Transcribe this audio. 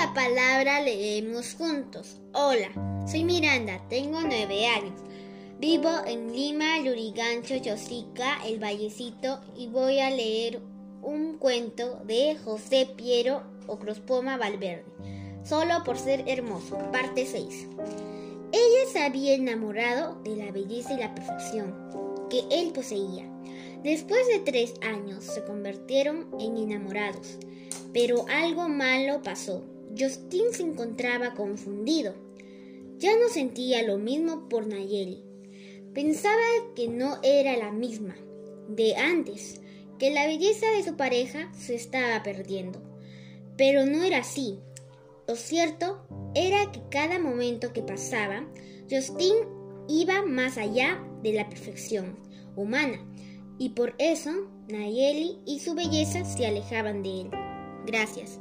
la palabra, leemos juntos. Hola, soy Miranda, tengo nueve años. Vivo en Lima, Lurigancho, Chosica, El Vallecito y voy a leer un cuento de José Piero Ocrospoma Valverde, solo por ser hermoso, parte 6. Ella se había enamorado de la belleza y la perfección que él poseía. Después de tres años se convirtieron en enamorados, pero algo malo pasó. Justin se encontraba confundido. Ya no sentía lo mismo por Nayeli. Pensaba que no era la misma de antes, que la belleza de su pareja se estaba perdiendo. Pero no era así. Lo cierto era que cada momento que pasaba, Justin iba más allá de la perfección humana, y por eso Nayeli y su belleza se alejaban de él. Gracias.